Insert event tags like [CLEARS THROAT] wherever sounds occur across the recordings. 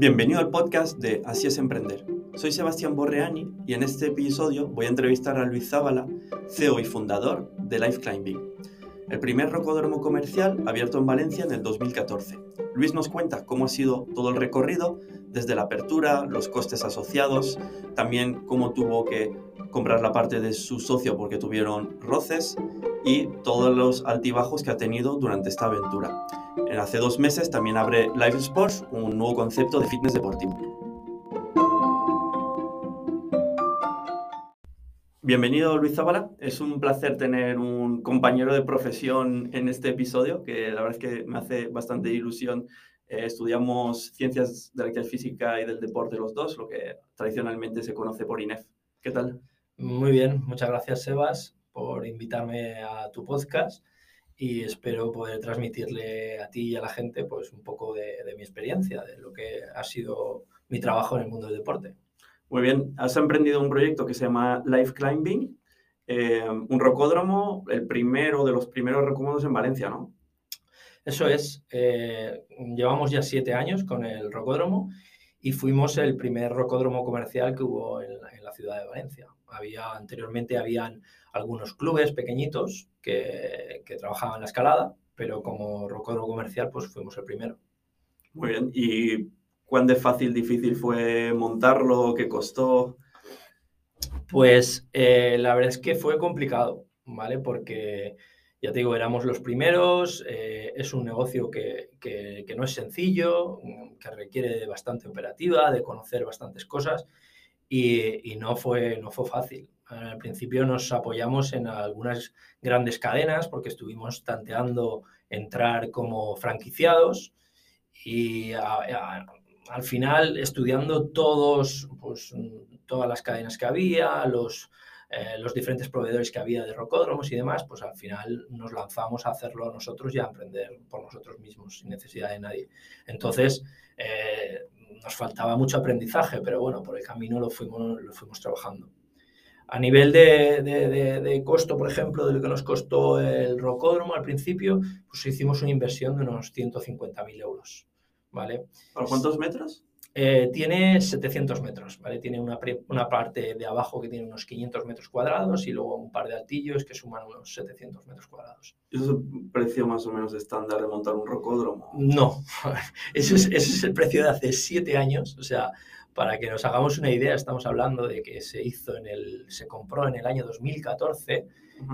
Bienvenido al podcast de Así es Emprender. Soy Sebastián Borreani y en este episodio voy a entrevistar a Luis Zábala, CEO y fundador de Life Climbing, el primer rocódromo comercial abierto en Valencia en el 2014. Luis nos cuenta cómo ha sido todo el recorrido, desde la apertura, los costes asociados, también cómo tuvo que comprar la parte de su socio porque tuvieron roces y todos los altibajos que ha tenido durante esta aventura. Hace dos meses también abre Live Sports, un nuevo concepto de fitness deportivo. Bienvenido Luis Zabala, es un placer tener un compañero de profesión en este episodio, que la verdad es que me hace bastante ilusión. Eh, estudiamos ciencias de la actividad física y del deporte los dos, lo que tradicionalmente se conoce por INEF. ¿Qué tal? Muy bien, muchas gracias Sebas por invitarme a tu podcast y espero poder transmitirle a ti y a la gente pues un poco de, mi experiencia, de lo que ha sido mi trabajo en el mundo del deporte. Muy bien, has emprendido un proyecto que se llama Life Climbing, eh, un rocódromo, el primero de los primeros rocódromos en Valencia, ¿no? Eso es, eh, llevamos ya siete años con el rocódromo y fuimos el primer rocódromo comercial que hubo en la, ciudad de Valencia. Había, anteriormente habían algunos clubes pequeñitos que, que trabajaban la escalada, pero como rocódromo comercial pues fuimos el primero. Muy bien, ¿y cuán de fácil, difícil fue montarlo? ¿Qué costó? Pues eh, la verdad es que fue complicado, ¿vale? Porque ya te digo, éramos los primeros, eh, es un negocio que, que, no es sencillo, que requiere bastante operativa, de conocer bastantes cosas y, y, no, fue, no fue fácil. Al principio nos apoyamos en algunas grandes cadenas porque estuvimos tanteando entrar como franquiciados y al final estudiando todos, pues, todas las cadenas que había, los, eh, los diferentes proveedores que había de rocódromos y demás, pues al final nos lanzamos a hacerlo nosotros y a emprender por nosotros mismos sin necesidad de nadie. Entonces, eh, nos faltaba mucho aprendizaje, pero bueno, por el camino lo fuimos, lo fuimos trabajando. A nivel de, de, costo, por ejemplo, de lo que nos costó el rocódromo al principio, pues hicimos una inversión de unos 150.000 euros. ¿Vale? ¿Por cuántos metros? Eh, tiene 700 metros, ¿vale? Tiene una, una, parte de abajo que tiene unos 500 metros cuadrados y luego un par de altillos que suman unos 700 metros cuadrados. ¿Eso es el precio más o menos estándar de montar un rocódromo? No, [LAUGHS] ese es, ese es el precio de hace 7 años, o sea, para que nos hagamos una idea, estamos hablando de que se hizo en el, se compró en el año 2014,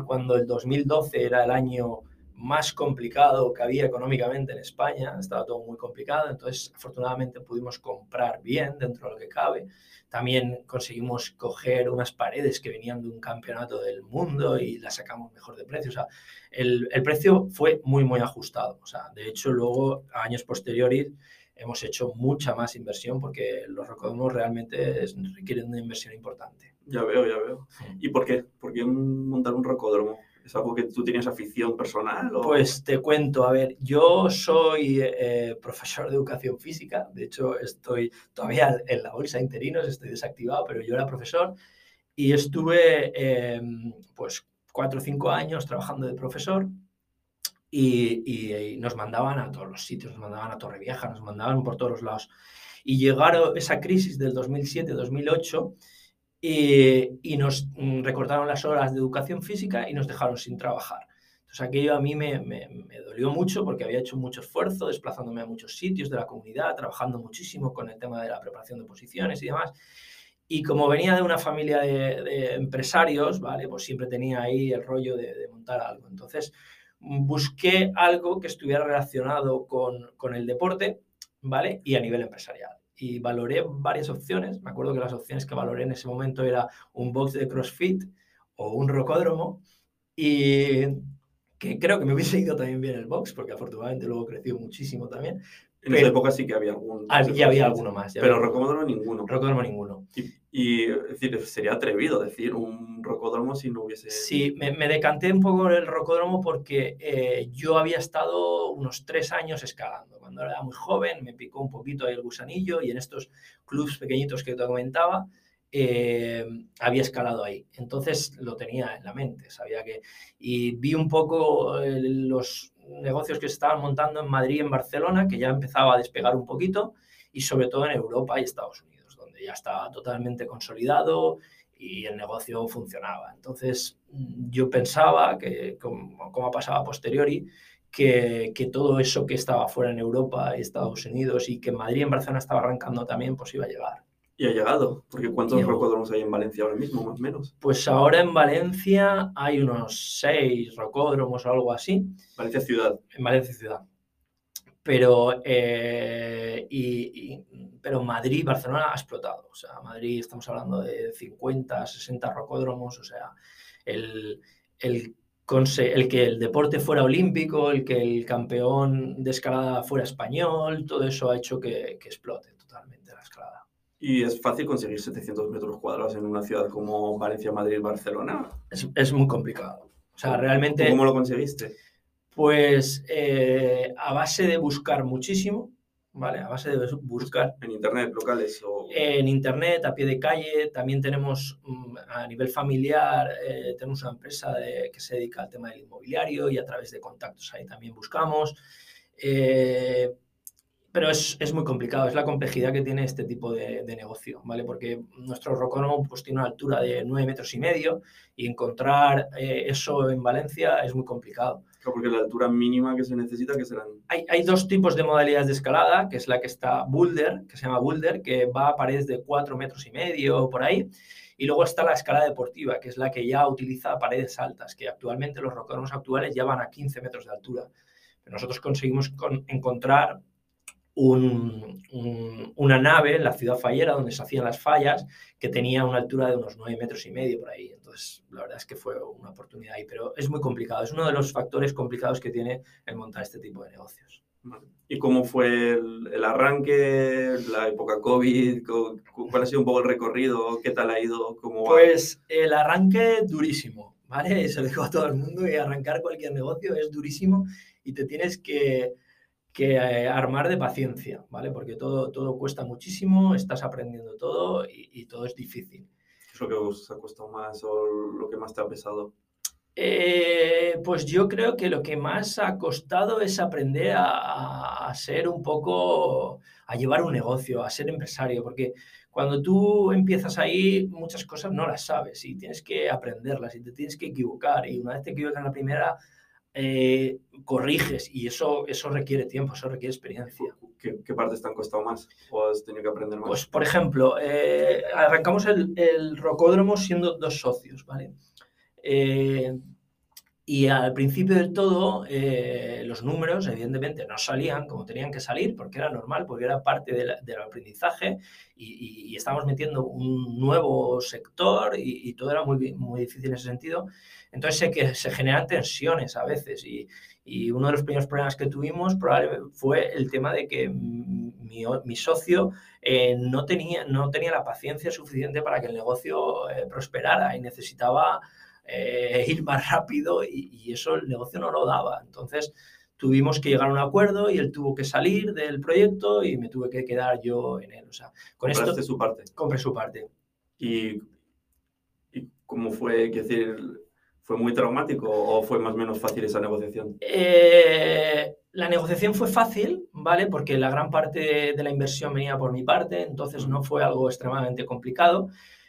cuando el 2012 era el año más complicado que había económicamente en España, estaba todo muy complicado, entonces afortunadamente pudimos comprar bien dentro de lo que cabe. También conseguimos coger unas paredes que venían de un campeonato del mundo y las sacamos mejor de precio. O sea, el, el precio fue muy, muy ajustado. O sea, de hecho, luego, a años posteriores, hemos hecho mucha más inversión porque los rocódromos realmente requieren una inversión importante. Ya veo, ya veo. ¿Y por qué? ¿Por qué montar un rocódromo? ¿Es algo que tú tienes afición personal? Pues te cuento, a ver, yo soy eh, profesor de educación física, de hecho estoy todavía en la bolsa de interinos, estoy desactivado, pero yo era profesor y estuve em, pues cuatro o cinco años trabajando de profesor y, nos mandaban a todos los sitios, nos mandaban a Torrevieja, nos mandaban por todos los lados. Y llegaron esa crisis del 2007-2008 y, nos mm, recortaron las horas de educación física y nos dejaron sin trabajar. Entonces aquello a mí me, me, dolió mucho porque había hecho mucho esfuerzo desplazándome a muchos sitios de la comunidad, trabajando muchísimo con el tema de la preparación de posiciones y demás. Y como venía de una familia de, empresarios, ¿vale? Pues siempre tenía ahí el rollo de, de, montar algo. Entonces busqué algo que estuviera relacionado con, con el deporte, ¿vale? Y a nivel empresarial y valoré varias opciones. Me acuerdo que las opciones que valoré en ese momento era un box de CrossFit o un rocódromo y que creo que me hubiese ido también bien el box porque afortunadamente luego creció muchísimo también. En esa época sí que había algún. Ya había alguno más. pero rocódromo ninguno. Rocódromo ninguno. Y, es decir, sería atrevido decir un rocódromo si no hubiese. Sí, me, me decanté un poco el rocódromo porque eh, yo había estado unos tres años escalando. Cuando era muy joven me picó un poquito ahí el gusanillo y en estos clubs pequeñitos que te comentaba. Eh, había escalado ahí. Entonces lo tenía en la mente, sabía que... Y vi un poco eh, los negocios que se estaban montando en Madrid y en Barcelona, que ya empezaba a despegar un poquito, y sobre todo en Europa y Estados Unidos, donde ya estaba totalmente consolidado y el negocio funcionaba. Entonces, yo pensaba que, como, como ha pasado a posteriori, que, que, todo eso que estaba fuera en Europa y Estados Unidos y que Madrid y en Barcelona estaba arrancando también, pues iba a llegar. Y ha llegado, porque ¿cuántos rocódromos hay en Valencia ahora mismo, más o menos? Pues ahora en Valencia hay unos seis rocódromos o algo así. Valencia ciudad. En Valencia ciudad. Pero, eh, y, pero Madrid, Barcelona ha explotado. O sea, Madrid estamos hablando de 50, 60 rocódromos. O sea, el, el, el que el deporte fuera olímpico, el que el campeón de escalada fuera español, todo eso ha hecho que, que explote. ¿Y es fácil conseguir 700 metros cuadrados en una ciudad como Valencia, Madrid, Barcelona? Es, es muy complicado. O sea, realmente... ¿Cómo lo conseguiste? Pues eh, a base de buscar muchísimo, ¿vale? A base de buscar. ¿En internet, locales? O... En internet, a pie de calle. También tenemos, mm, a nivel familiar, eh, tenemos una empresa de, que se dedica al tema del inmobiliario y a través de contactos ahí también buscamos. Eh, pero es, es, muy complicado, es la complejidad que tiene este tipo de, de negocio, ¿vale? Porque nuestro rocódromo pues, tiene una altura de 9 metros y medio y encontrar eh, eso en Valencia es muy complicado. Claro, porque la altura mínima que se necesita, que serán? Hay, hay, dos tipos de modalidades de escalada, que es la que está boulder, que se llama boulder, que va a paredes de 4 metros y medio por ahí. Y luego está la escalada deportiva, que es la que ya utiliza paredes altas, que actualmente los rocódromos actuales ya van a 15 metros de altura. Pero nosotros conseguimos con, encontrar un, un, una nave en la ciudad fallera donde se hacían las fallas que tenía una altura de unos 9 metros y medio por ahí. Entonces, la verdad es que fue una oportunidad ahí, pero es muy complicado. Es uno de los factores complicados que tiene el montar este tipo de negocios. ¿Y cómo fue el, el arranque, la época COVID? ¿Cuál ha sido un poco el recorrido? ¿Qué tal ha ido? ¿Cómo pues el arranque durísimo, ¿vale? Se lo digo a todo el mundo y arrancar cualquier negocio es durísimo y te tienes que que eh, armar de paciencia, ¿vale? Porque todo, todo cuesta muchísimo, estás aprendiendo todo y, y, todo es difícil. ¿Qué es lo que os ha costado más o lo que más te ha pesado? Eh, pues yo creo que lo que más ha costado es aprender a, a, ser un poco, a llevar un negocio, a ser empresario, porque cuando tú empiezas ahí, muchas cosas no las sabes y tienes que aprenderlas y te tienes que equivocar y una vez te equivocas en la primera, eh, corriges y eso, eso requiere tiempo, eso requiere experiencia. ¿Qué, ¿Qué, partes te han costado más o has tenido que aprender más? Pues, por ejemplo, eh, arrancamos el, el, rocódromo siendo dos socios, ¿vale? Eh, y al principio del todo, eh, los números, evidentemente, no salían como tenían que salir, porque era normal, porque era parte del, del aprendizaje, y, y, y, estábamos metiendo un nuevo sector, y, y, todo era muy, muy difícil en ese sentido. Entonces, sé que se generan tensiones a veces, y, uno de los primeros problemas que tuvimos fue el tema de que mi, mi socio eh, no, tenía, no tenía la paciencia suficiente para que el negocio eh, prosperara, y necesitaba eh, ir más rápido y, y, eso el negocio no lo daba. Entonces tuvimos que llegar a un acuerdo y él tuvo que salir del proyecto y me tuve que quedar yo en él. O sea, con esto su parte. Compré su parte. ¿Y, y cómo fue? ¿Qué decir? ¿Fue muy traumático o fue más o menos fácil esa negociación? Eh, la negociación ffue fácil, ¿vale? Porque la gran parte de la inversión venía por mi parte, entonces no fue algo extremadamente complicado.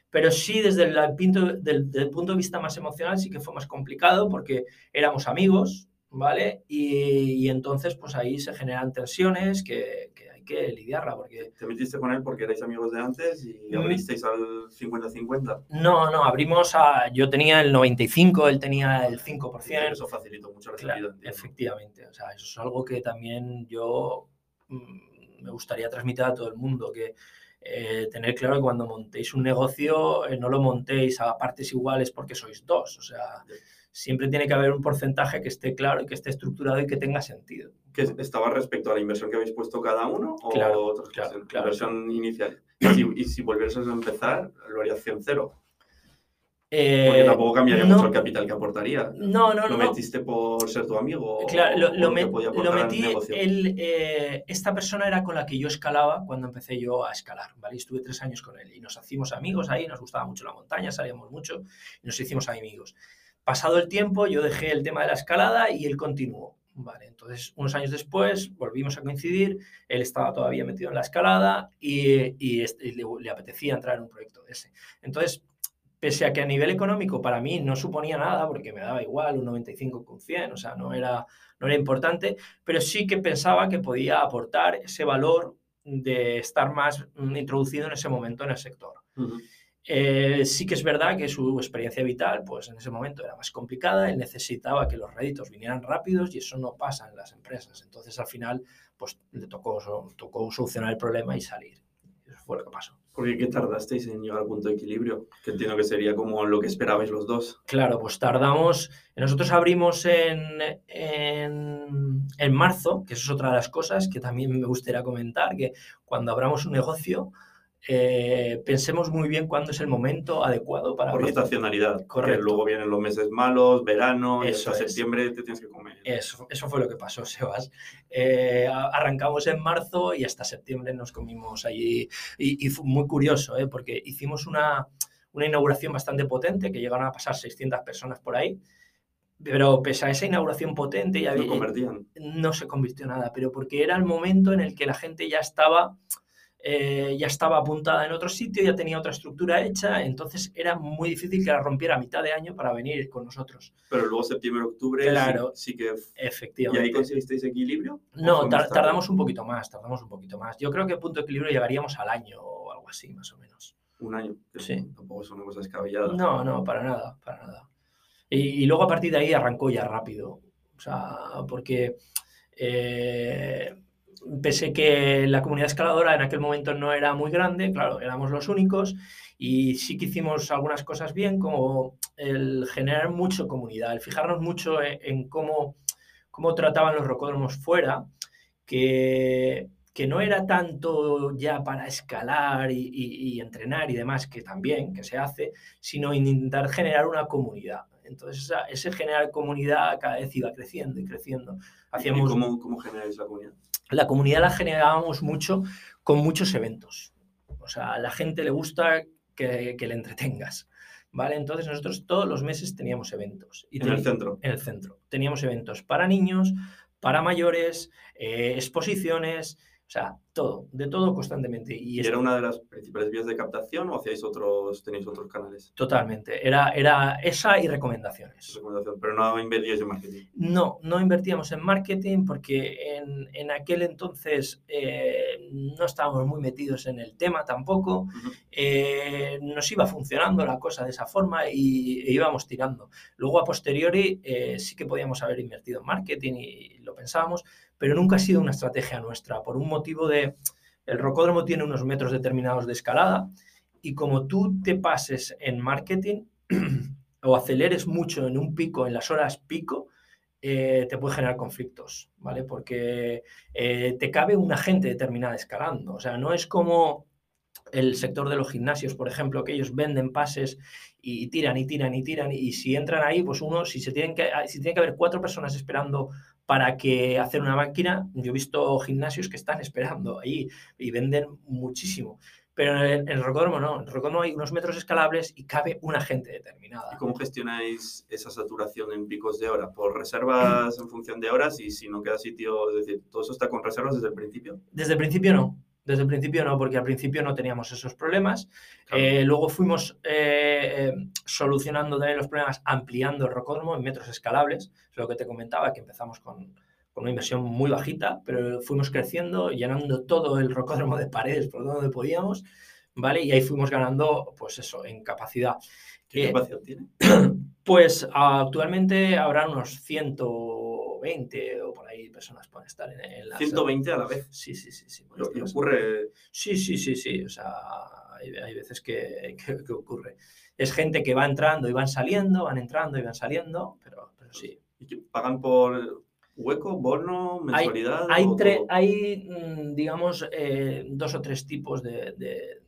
Pero sí, desde el punto, del, punto de vista más emocional, sí que fue más complicado porque éramos amigos, ¿vale? Y, y, entonces, pues ahí se generan tensiones que, que, hay que lidiarla, porque... ¿Te metiste con él porque erais amigos de antes y abristeis al 50-50? No, no, abrimos a... Yo tenía el 95, él tenía el 5%. Sí, eso facilitó mucho la claro, Efectivamente, o sea, eso es algo que también yo mmm, me gustaría transmitir a todo el mundo, que eh, tener claro que cuando montéis un negocio eh, no lo montéis a partes iguales porque sois dos, o sea, siempre tiene que haber un porcentaje que esté claro y que esté estructurado y que tenga sentido. ¿Que estaba respecto a la inversión que habéis puesto cada uno o claro, otras claro, claro. inversión inicial? Y si, y si volvieses a empezar, lo harías 100 cero. Eh, Porque tampoco cambiaría no, mucho el capital que aportaría. No, no, ¿Lo no. metiste por ser tu amigo? Claro, lo, lo, me, lo metí. El, eh, esta persona era con la que yo escalaba cuando empecé yo a escalar, ¿vale? Estuve tres años con él y nos hicimos amigos ahí, nos gustaba mucho la montaña, salíamos mucho y nos hicimos amigos. Pasado el tiempo, yo dejé el tema de la escalada y él continuó, Vale, entonces unos años después volvimos a coincidir, él estaba todavía metido en la escalada y, y, este, le, le, apetecía entrar en un proyecto de ese. Entonces, pese a que a nivel económico para mí no suponía nada, porque me daba igual un 95 con 100, o sea, no era, no era importante, pero sí que pensaba que podía aportar ese valor de estar más mm, introducido en ese momento en el sector. Eh, sí que es verdad que su experiencia vital, pues en ese momento era más complicada, él necesitaba que los réditos vinieran rápidos y eso no pasa en las empresas. Entonces al final, pues le tocó, tocó solucionar el problema y salir. Eso fue lo que pasó. ¿Por qué tardasteis en llegar al punto de equilibrio? Que entiendo que sería como lo que esperabais los dos. Claro, pues tardamos. Nosotros abrimos en, en, en marzo, que eso es otra de las cosas que también me gustaría comentar, que cuando abramos un negocio, eh, pensemos muy bien cuándo es el momento adecuado para Por la estacionalidad. Correcto. luego vienen los meses malos, verano, eso y septiembre te tienes que comer. Eso, eso fue lo que pasó, [LAUGHS] Sebas. Eh, arrancamos en marzo y hasta septiembre nos comimos allí. Y, fue muy curioso, ¿eh? porque hicimos una, una inauguración bastante potente, que llegaron a pasar 600 personas por ahí. Pero pese a esa inauguración potente, ya ¿No convertían? no se convirtió en nada, pero porque era el momento en el que la gente ya estaba eh, ya estaba apuntada en otro sitio, ya tenía otra estructura hecha, entonces era muy difícil que la rompiera a mitad de año para venir con nosotros. Pero luego septiembre, octubre, claro, sí, que... Efectivamente. ¿Y ahí conseguisteis equilibrio? No, tardamos un poquito más, tardamos un poquito más. Yo creo que punto de equilibrio llegaríamos al año o algo así, más o menos. Un año. Sí. Tampoco es una cosa descabellada. No, no, para nada, para nada. Y, y luego a partir de ahí arrancó ya rápido. O sea, porque... Eh, pese que la comunidad escaladora en aquel momento no era muy grande, claro, éramos los únicos y sí que hicimos algunas cosas bien, como el generar mucho comunidad, el fijarnos mucho en, cómo, cómo trataban los rocódromos fuera, que, que no era tanto ya para escalar y, entrenar y demás, que también, que se hace, sino intentar generar una comunidad. Entonces, ese generar comunidad cada vez iba creciendo y creciendo. Hacíamos... ¿Y cómo, cómo generáis la comunidad? La comunidad la generábamos mucho con muchos eventos. O sea, a la gente le gusta que, le entretengas. ¿Vale? Entonces nosotros todos los meses teníamos eventos. Y ¿En el centro? En el centro. Teníamos eventos para niños, para mayores, eh, exposiciones, o sea, todo, de todo constantemente. ¿Y, era una de las principales vías de captación o hacíais otros, tenéis otros canales? Totalmente. Era, era esa y recomendaciones. Recomendación, pero no invertíais en marketing. No, no invertíamos en marketing porque en, en aquel entonces eh, no estábamos muy metidos en el tema tampoco. Eh, nos iba funcionando la cosa de esa forma y e íbamos tirando. Luego, a posteriori, eh, sí que podíamos haber invertido en marketing y lo pensábamos, pero nunca ha sido una estrategia nuestra, por un motivo de, el rocódromo tiene unos metros determinados de escalada y como tú te pases en marketing [CLEARS THROAT] o aceleres mucho en un pico, en las horas pico, eh, te puede generar conflictos, ¿vale? Porque eh, te cabe una gente determinada escalando, o sea, no es como el sector de los gimnasios, por ejemplo, que ellos venden pases y tiran y tiran y tiran y si entran ahí, pues uno, si se tienen que, si tiene que haber cuatro personas esperando para que hacer una máquina, yo he visto gimnasios que están esperando ahí y venden muchísimo. Pero en el, rocódromo no, en el rocódromo hay unos metros escalables y cabe una gente determinada. ¿Y cómo gestionáis esa saturación en picos de hora? ¿Por reservas en función de horas y si no queda sitio? Es decir, ¿todo eso está con reservas desde el principio? Desde el principio no. Desde el principio no, porque al principio no teníamos esos problemas. Eh, luego fuimos eh, solucionando también los problemas ampliando el rocódromo en metros escalables. Es lo que te comentaba, que empezamos con, con una inversión muy bajita, pero fuimos creciendo, llenando todo el rocódromo de paredes por donde podíamos, ¿vale? Y ahí fuimos ganando, pues eso, en capacidad. ¿Qué eh, capacidad tiene? [CLEARS THROAT] Pues actualmente habrá unos 100 120 o por ahí personas pueden estar en, la 120 a la vez. Sí, sí, sí. sí ¿Y ocurre? Sí, sí, sí, sí. O sea, hay, veces [LAUGHS] que, que, ocurre. Es gente que va entrando y van saliendo, van entrando y van saliendo, pero, pero sí. ¿Y pagan por hueco, bono, mensualidad? Hay, hay, hay mm, digamos, eh, dos o tres tipos de, de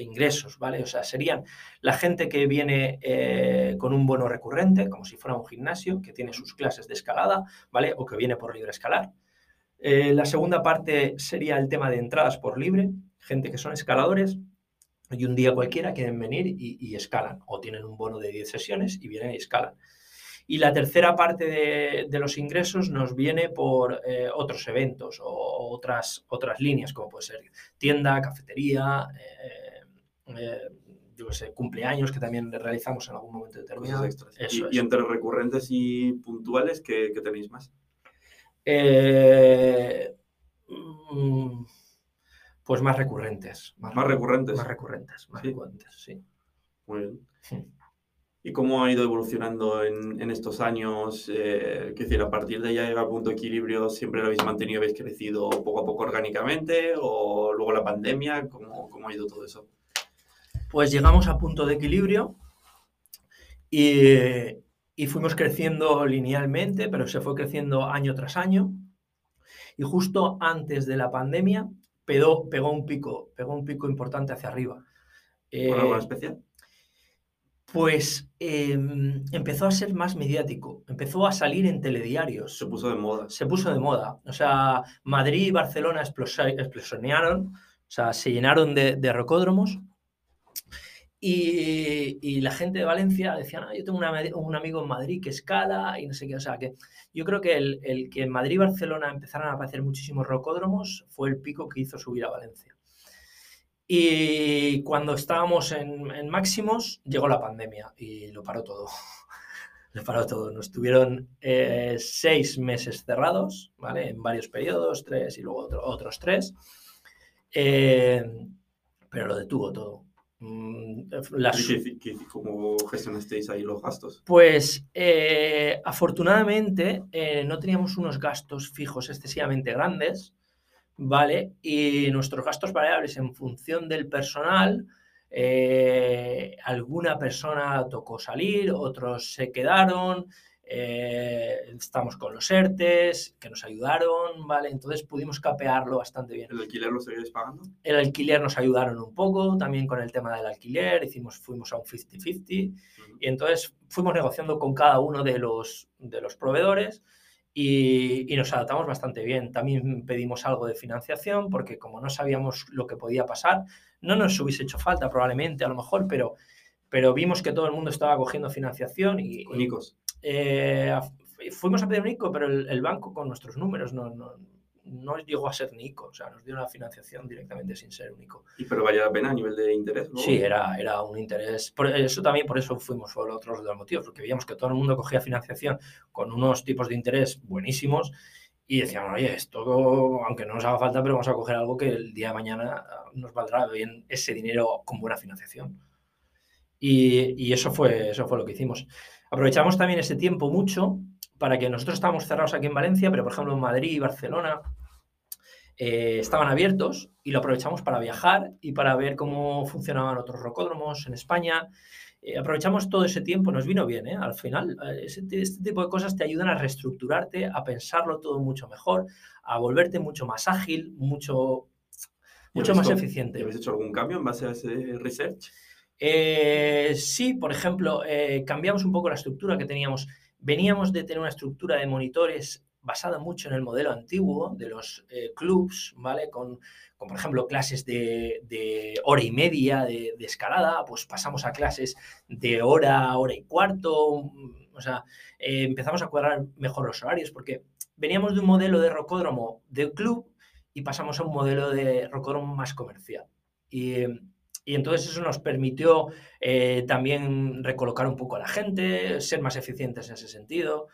ingresos, ¿vale? O sea, serían la gente que viene eh, con un bono recurrente, como si fuera un gimnasio, que tiene sus clases de escalada, ¿vale? O que viene por libre escalar. Eh, la segunda parte sería el tema de entradas por libre, gente que son escaladores y un día cualquiera quieren venir y, escalan, o tienen un bono de 10 sesiones y vienen y escalan. Y la tercera parte de, los ingresos nos viene por eh, otros eventos o otras, otras líneas, como puede ser tienda, cafetería, yo qué sé, cumpleaños que también realizamos en algún momento determinado. y, entre recurrentes y puntuales, ¿qué, tenéis más? Mm, pues más recurrentes. Más, recurrentes. Más recurrentes, más recurrentes, sí. Muy bien. ¿Y cómo ha ido evolucionando en, estos años? Eh, decir, a partir de ya llegar a punto de equilibrio, ¿siempre lo habéis mantenido, habéis crecido poco a poco orgánicamente? ¿O luego la pandemia? ¿Cómo, cómo ha ido todo eso? Pues llegamos a punto de equilibrio y, y fuimos creciendo linealmente, pero se fue creciendo año tras año. Y justo antes de la pandemia pegó, pegó un pico, pegó un pico importante hacia arriba. ¿Por algo eh, especial? Pues em, empezó a ser más mediático, empezó a salir en telediarios. Se puso de moda. Se puso de moda. O sea, Madrid y Barcelona explosionaron, o sea, se llenaron de, de rocódromos y, la gente de Valencia decía, no, yo tengo un amigo en Madrid que escala y no sé qué. O sea, que yo creo que el, que en Madrid y Barcelona empezaran a aparecer muchísimos rocódromos fue el pico que hizo subir a Valencia. Y cuando estábamos en, máximos, llegó la pandemia y lo paró todo. [LAUGHS] lo paró todo. Nos tuvieron eh, seis meses cerrados, ¿vale? En varios periodos, tres y luego otros tres. Eh, pero lo detuvo todo. Mm, ¿Cómo gestionasteis ahí los gastos? Pues eh, afortunadamente eh, no teníamos unos gastos fijos excesivamente grandes, ¿vale? Y nuestros gastos variables en función del personal, eh, alguna persona tocó salir, otros se quedaron, eh, estamos con los ERTES, que nos ayudaron, ¿vale? Entonces pudimos capearlo bastante bien. ¿El alquiler lo seguís pagando? El alquiler nos ayudaron un poco, también con el tema del alquiler, hicimos, fuimos a un 50-50 y entonces fuimos negociando con cada uno de los, de los proveedores y, y, nos adaptamos bastante bien. También pedimos algo de financiación porque como no sabíamos lo que podía pasar, no nos hubiese hecho falta probablemente a lo mejor, pero, pero vimos que todo el mundo estaba cogiendo financiación y... Únicos. Eh, fuimos a pedir un ICO, pero el, banco con nuestros números no, no, llegó a ser ni ICO, o sea, nos dio una financiación directamente sin ser un ICO. ¿Y pero valía la pena a nivel de interés? Sí, era, era un interés. Por eso también, por eso fuimos por otros de los motivos, porque veíamos que todo el mundo cogía financiación con unos tipos de interés buenísimos y decíamos, oye, esto, aunque no nos haga falta, pero vamos a coger algo que el día de mañana nos valdrá bien ese dinero con buena financiación. Y, y eso, fue, eso fue lo que hicimos. Aprovechamos también ese tiempo mucho para que nosotros estábamos cerrados aquí en Valencia, pero por ejemplo en Madrid y Barcelona eh, estaban abiertos y lo aprovechamos para viajar y para ver cómo funcionaban otros rocódromos en España. Eh, aprovechamos todo ese tiempo, nos vino bien, ¿eh? al final. este tipo de cosas te ayudan a reestructurarte, a pensarlo todo mucho mejor, a volverte mucho más ágil, mucho, mucho más eficiente. ¿Habéis hecho algún cambio en base a ese research? Eh, sí, por ejemplo, eh, cambiamos un poco la estructura que teníamos. Veníamos de tener una estructura de monitores basada mucho en el modelo antiguo de los eh, clubs, ¿vale? Con, por ejemplo, clases de, hora y media de, escalada, pues pasamos a clases de hora, hora y cuarto, o sea, empezamos a cuadrar mejor los horarios porque veníamos de un modelo de rocódromo de club y pasamos a un modelo de rocódromo más comercial. Y y entonces eso nos permitió eh, también recolocar un poco a la gente, ser más eficientes en ese sentido.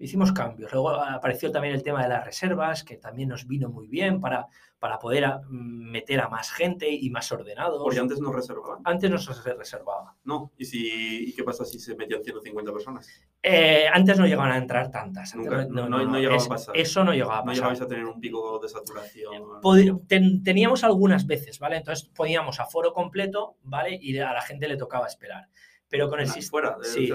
Hicimos cambios. Luego apareció también el tema de las reservas, que también nos vino muy bien para, para poder mm, meter a más gente y más ordenados. Porque antes no reservaban. Antes no se reservaba. No. ¿Y, si, ¿Y qué pasa si se metían 150 personas? Eh, antes no llegaban a entrar tantas. Nunca, no, no, llegaba a pasar. Eso no llegaba a pasar. No llegabais a tener un pico de saturación. teníamos algunas veces, ¿vale? Entonces poníamos a foro completo, ¿vale? Y a la gente le tocaba esperar pero con el sistema sí,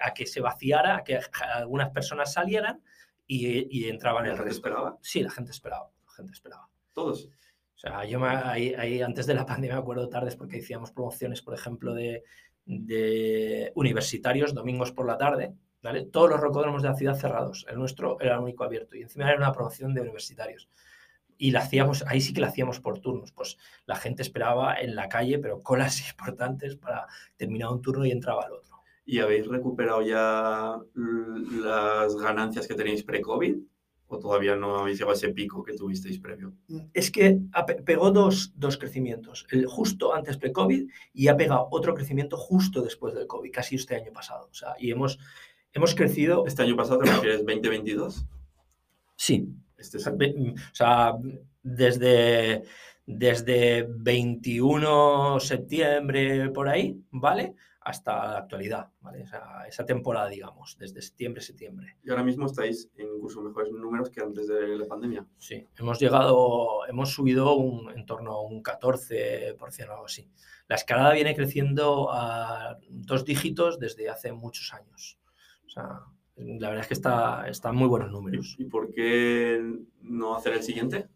a que se vaciara, a que algunas personas salieran y, entraban en el resto. esperaba? Sí, la gente esperaba, la gente esperaba. Todos. O sea, yo ahí, antes de la [LAUGHS] pandemia me acuerdo tardes porque hacíamos promociones, por ejemplo, de, universitarios domingos por la tarde, ¿vale? Todos los rocódromos de la ciudad cerrados. El nuestro era el único abierto y encima era una promoción de universitarios. Y la hacíamos, ahí sí que la hacíamos por turnos. Pues la gente esperaba en la calle, pero colas [LAUGHS] importantes para terminar un turno y entraba el otro. ¿Y habéis recuperado ya las ganancias que tenéis pre-COVID? ¿O todavía no habéis llegado a ese pico que tuvisteis previo? Es que pegó dos, dos crecimientos, el justo antes pre-COVID y ha pegado otro crecimiento justo después del COVID, casi este año pasado. O sea, y hemos, hemos crecido... ¿Este año pasado te refieres 2022? Sí. Este es... O sea, desde, desde 21 septiembre por ahí, ¿vale? hasta la actualidad, ¿vale? esa temporada, digamos, desde septiembre, septiembre. Y ahora mismo estáis en incluso mejores números que antes de la pandemia. Sí, hemos llegado, hemos subido un, en torno a un 14% o algo así. La escalada viene creciendo a dos dígitos desde hace muchos años. O sea, la verdad es que está, están muy buenos números. ¿Y por qué no hacer el siguiente?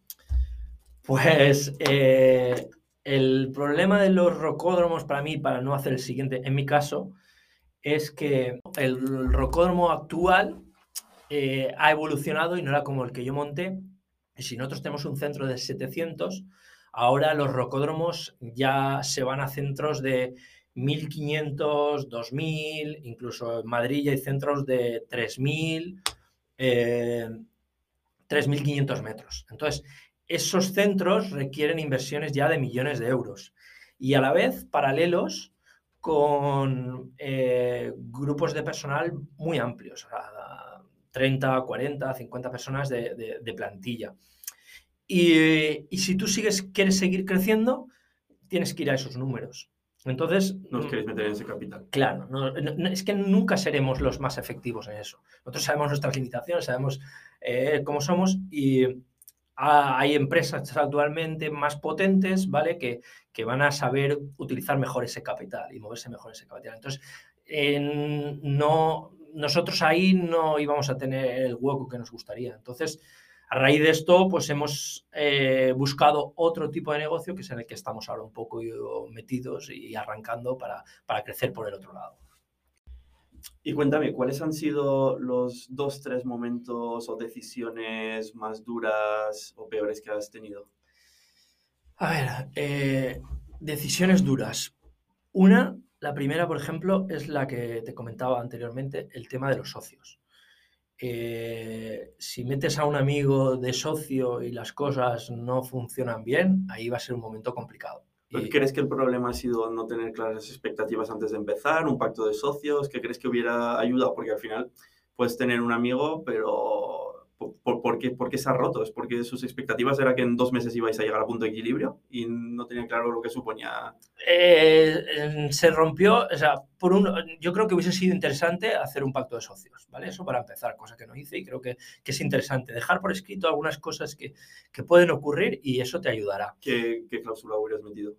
Pues eh, el problema de los rocódromos para mí, para no hacer el siguiente, en mi caso, es que el rocódromo actual eh, ha evolucionado y no era como el que yo monté. Y si nosotros tenemos un centro de 700, ahora los rocódromos ya se van a centros de 1500, 2000, incluso en Madrid hay centros de 3000, 3500 eh, metros. Entonces, esos centros requieren inversiones ya de millones de euros y a la vez paralelos con eh, grupos de personal muy amplios, 30, 40, 50 personas de, plantilla. Y, si tú sigues, quieres seguir creciendo, tienes que ir a esos números. Entonces... No os queréis meter en ese capital. Claro, es que nunca seremos los más efectivos en eso. Nosotros sabemos nuestras limitaciones, sabemos eh, cómo somos y, hay empresas actualmente más potentes, ¿vale? Que, que, van a saber utilizar mejor ese capital y moverse mejor ese capital. Entonces, no, nosotros ahí no íbamos a tener el hueco que nos gustaría. Entonces, a raíz de esto, pues hemos eh, buscado otro tipo de negocio que es en el que estamos ahora un poco metidos y arrancando para, para crecer por el otro lado. Y cuéntame, ¿cuáles han sido los dos, tres momentos o decisiones más duras o peores que has tenido? A ver, eh, decisiones duras. Una, la primera, por ejemplo, es la que te comentaba anteriormente, el tema de los socios. Eh, si metes a un amigo de socio y las cosas no funcionan bien, ahí va a ser un momento complicado. ¿Crees que el problema ha sido no tener claras expectativas antes de empezar, un pacto de socios? ¿Qué crees que hubiera ayudado? Porque al final puedes tener un amigo, pero ¿por, qué, ¿por, qué, se ha roto? ¿Es porque sus expectativas era que en dos meses ibais a llegar a punto de equilibrio y no tenía claro lo que suponía? Eh, se rompió, o sea, por un, yo creo que hubiese sido interesante hacer un pacto de socios, ¿vale? Eso para empezar, cosa que no hice y creo que, que es interesante. Dejar por escrito algunas cosas que, que, pueden ocurrir y eso te ayudará. ¿Qué, qué cláusula hubieras metido?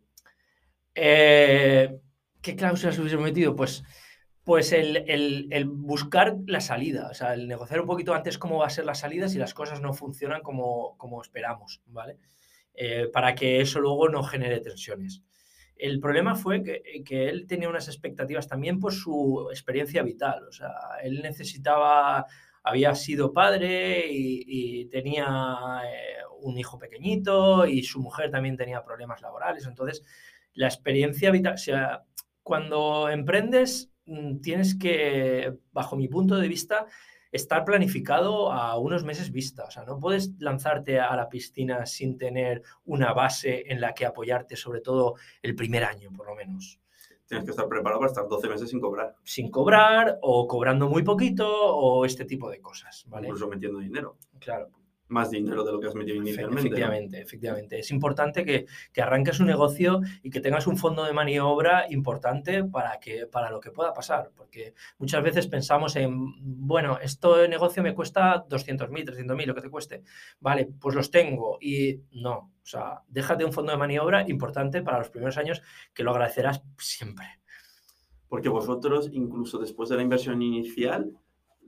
Eh, ¿Qué cláusulas hubiese metido? Pues pues el, buscar la salida, o sea, el negociar un poquito antes cómo va a ser la salida si las cosas no funcionan como, como esperamos, ¿vale? Eh, para que eso luego no genere tensiones. El problema fue que, que, él tenía unas expectativas también por su experiencia vital, o sea, él necesitaba, había sido padre y, tenía eh, un hijo pequeñito y su mujer también tenía problemas laborales, entonces la experiencia vital, o sea, cuando emprendes tienes que, bajo mi punto de vista, estar planificado a unos meses vista. O sea, no puedes lanzarte a la piscina sin tener una base en la que apoyarte, sobre todo el primer año, por lo menos. Tienes que estar preparado para estar 12 meses sin cobrar. Sin cobrar o cobrando muy poquito o este tipo de cosas, ¿vale? Incluso metiendo dinero. Claro más dinero de lo que has metido inicialmente. Efectivamente, efectivamente. Es importante que, que, arranques un negocio y que tengas un fondo de maniobra importante para, que, para lo que pueda pasar. Porque muchas veces pensamos en, bueno, esto negocio me cuesta 200.000, 300.000, lo que te cueste. Vale, pues los tengo. Y no, o sea, déjate un fondo de maniobra importante para los primeros años que lo agradecerás siempre. Porque vosotros, incluso después de la inversión inicial,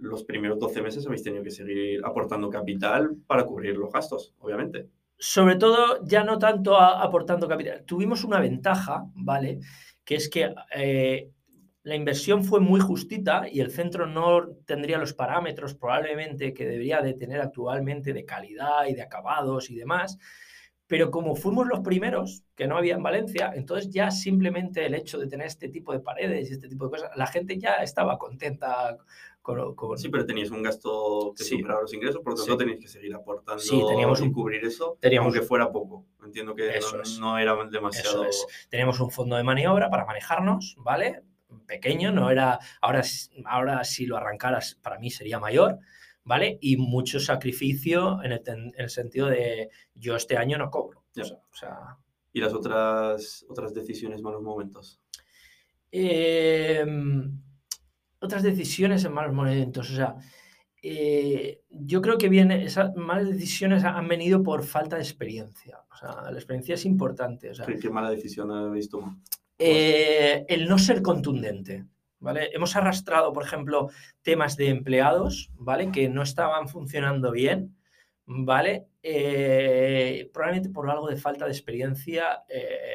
los primeros 12 meses habéis tenido que seguir aportando capital para cubrir los gastos, obviamente. Sobre todo, ya no tanto aportando capital. Tuvimos una ventaja, ¿vale? Que es que eh, la inversión fue muy justita y el centro no tendría los parámetros probablemente que debería de tener actualmente de calidad y de acabados y demás, Pero como fuimos los primeros, que no había en Valencia, entonces ya simplemente el hecho de tener este tipo de paredes y este tipo de cosas, la gente ya estaba contenta con... con... Sí, pero teníais un gasto que Sí. superaba los ingresos, por lo tanto Sí. tenéis que seguir aportando Sí, teníamos y cubrir eso, teníamos- aunque fuera poco. Entiendo que no, es. no era demasiado... Eso es. Tenemos un fondo de maniobra para manejarnos, ¿vale? Pequeño, no era. Ahora, ahora si lo arrancaras, para mí sería mayor, ¿vale? Y mucho sacrificio en el, ten- en el sentido de yo este año no cobro. Ya. O sea, o sea, ¿Y las otras, otras decisiones, malos momentos? Em, otras decisiones en malos momentos. O sea, eh, yo creo que viene, esas malas decisiones han venido por falta de experiencia. O sea, la experiencia es importante. O sea, ¿Qué, qué mala decisión habéis tomado? eh, el no ser contundente. ¿Vale? Hemos arrastrado, por ejemplo, temas de empleados, ¿vale? Que no estaban funcionando bien, ¿vale? Eh, probablemente por algo de falta de experiencia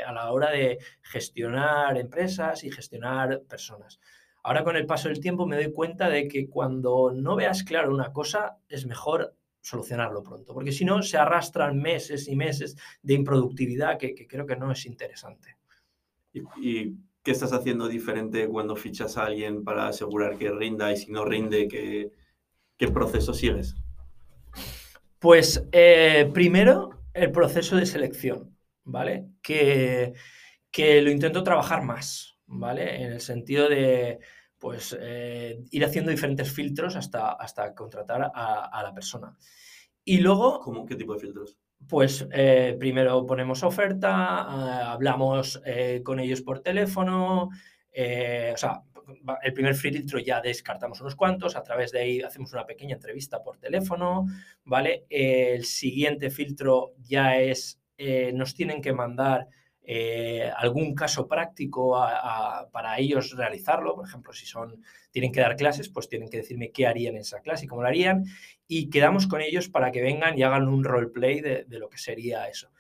a la hora de gestionar empresas y gestionar personas. Ahora con el paso del tiempo me doy cuenta de que cuando no veas claro una cosa es mejor solucionarlo pronto, porque si no se arrastran meses y meses de improductividad que, que creo que no es interesante. ¿Y, y qué estás haciendo diferente cuando fichas a alguien para asegurar que rinda y si no rinde, qué, qué proceso sigues? Pues eh, primero el proceso de selección, ¿vale? Que, que lo intento trabajar más, ¿vale? En el sentido de, pues, eh, ir haciendo diferentes filtros hasta, hasta contratar a, a la persona. Y luego, ¿Cómo, ¿Qué tipo de filtros? pues, eh, primero ponemos oferta, eh, hablamos eh, con ellos por teléfono, o sea, el primer filtro ya descartamos unos cuantos, a través de ahí hacemos una pequeña entrevista por teléfono, ¿vale? El siguiente filtro ya es, nos tienen que mandar eh, algún caso práctico para ellos realizarlo, por ejemplo, si son, tienen que dar clases, pues tienen que decirme qué harían en esa clase y cómo lo harían, y quedamos con ellos para que vengan y hagan un roleplay de lo que sería eso.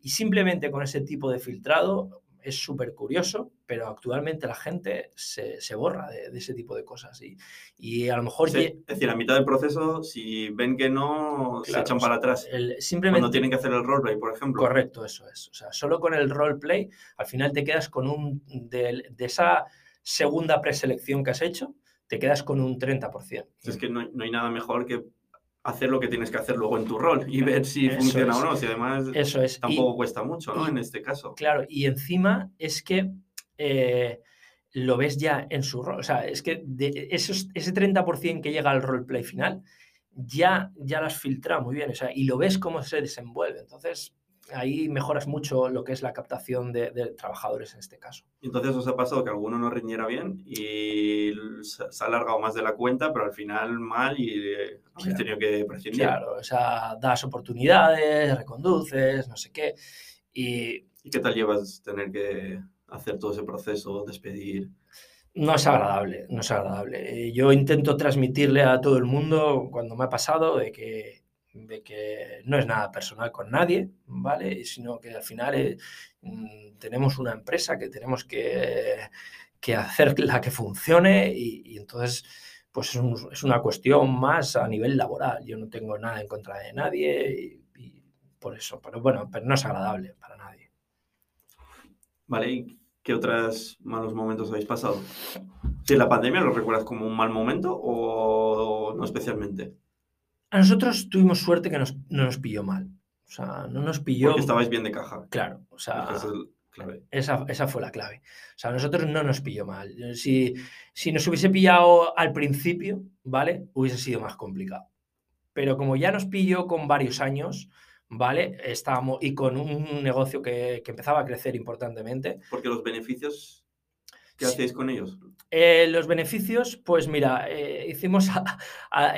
Y simplemente con ese tipo de filtrado es súper curioso, pero actualmente la gente se, se borra de, de ese tipo de cosas. Y, y a lo mejor Sí, es decir, a mitad del proceso, si ven que no, se echan para atrás. el- simplemente... Cuando tienen que hacer el roleplay, por ejemplo. Correcto, eso es. O sea, solo con el roleplay, al final te quedas con un. De, de esa segunda preselección que has hecho, te quedas con un 30%. Es que no, no hay nada mejor que hacer lo que tienes que hacer luego en tu rol y ver si Eso funciona es. o no. Si además Eso es. Y- tampoco cuesta mucho, ¿no? y- en este caso. Claro, y encima es que eh, lo ves ya en su rol. O sea, es que de esos, ese 30% que llega al roleplay final, ya, ya lo has filtrado muy bien. O sea, y lo ves cómo se desenvuelve. Entonces, ahí mejoras mucho lo que es la captación de, de trabajadores en este caso. Entonces os ha pasado que alguno no rindiera bien y se ha alargado más de la cuenta, pero al final mal y eh, habéis Claro. tenido que prescindir. Claro, o sea, das oportunidades, reconduces, no sé qué. Y ¿Y qué tal llevas tener que hacer todo ese proceso, despedir? no es agradable, no es agradable. Eh, Yo intento transmitirle a todo el mundo cuando me ha pasado de que, de que no es nada personal con nadie, ¿vale? Sino que al final eh, mm, tenemos una empresa que tenemos que, que hacerla [LAUGHS] que funcione y, entonces pues es, un- es una cuestión más a nivel laboral. Yo no tengo nada en contra de nadie y, y por eso, pero bueno, pero no es agradable para nadie. ¿Vale? ¿Y qué otros malos momentos habéis pasado? ¿Si la pandemia lo recuerdas como un mal momento o no especialmente? A nosotros tuvimos suerte que nos- no nos pilló mal. O sea, no nos pilló... Porque estabais bien de caja. Claro, o sea, Esa es la clave. esa, esa fue la clave. O sea, a nosotros no nos pilló mal. Si, si nos hubiese pillado al principio, ¿vale? Hubiese sido más complicado. Pero como ya nos pilló con varios años, ¿vale? Estábamos, y con un negocio que, que empezaba a crecer importantemente, Porque los beneficios, ¿qué hacéis con ellos? Eh, los beneficios, pues mira, eh, hicimos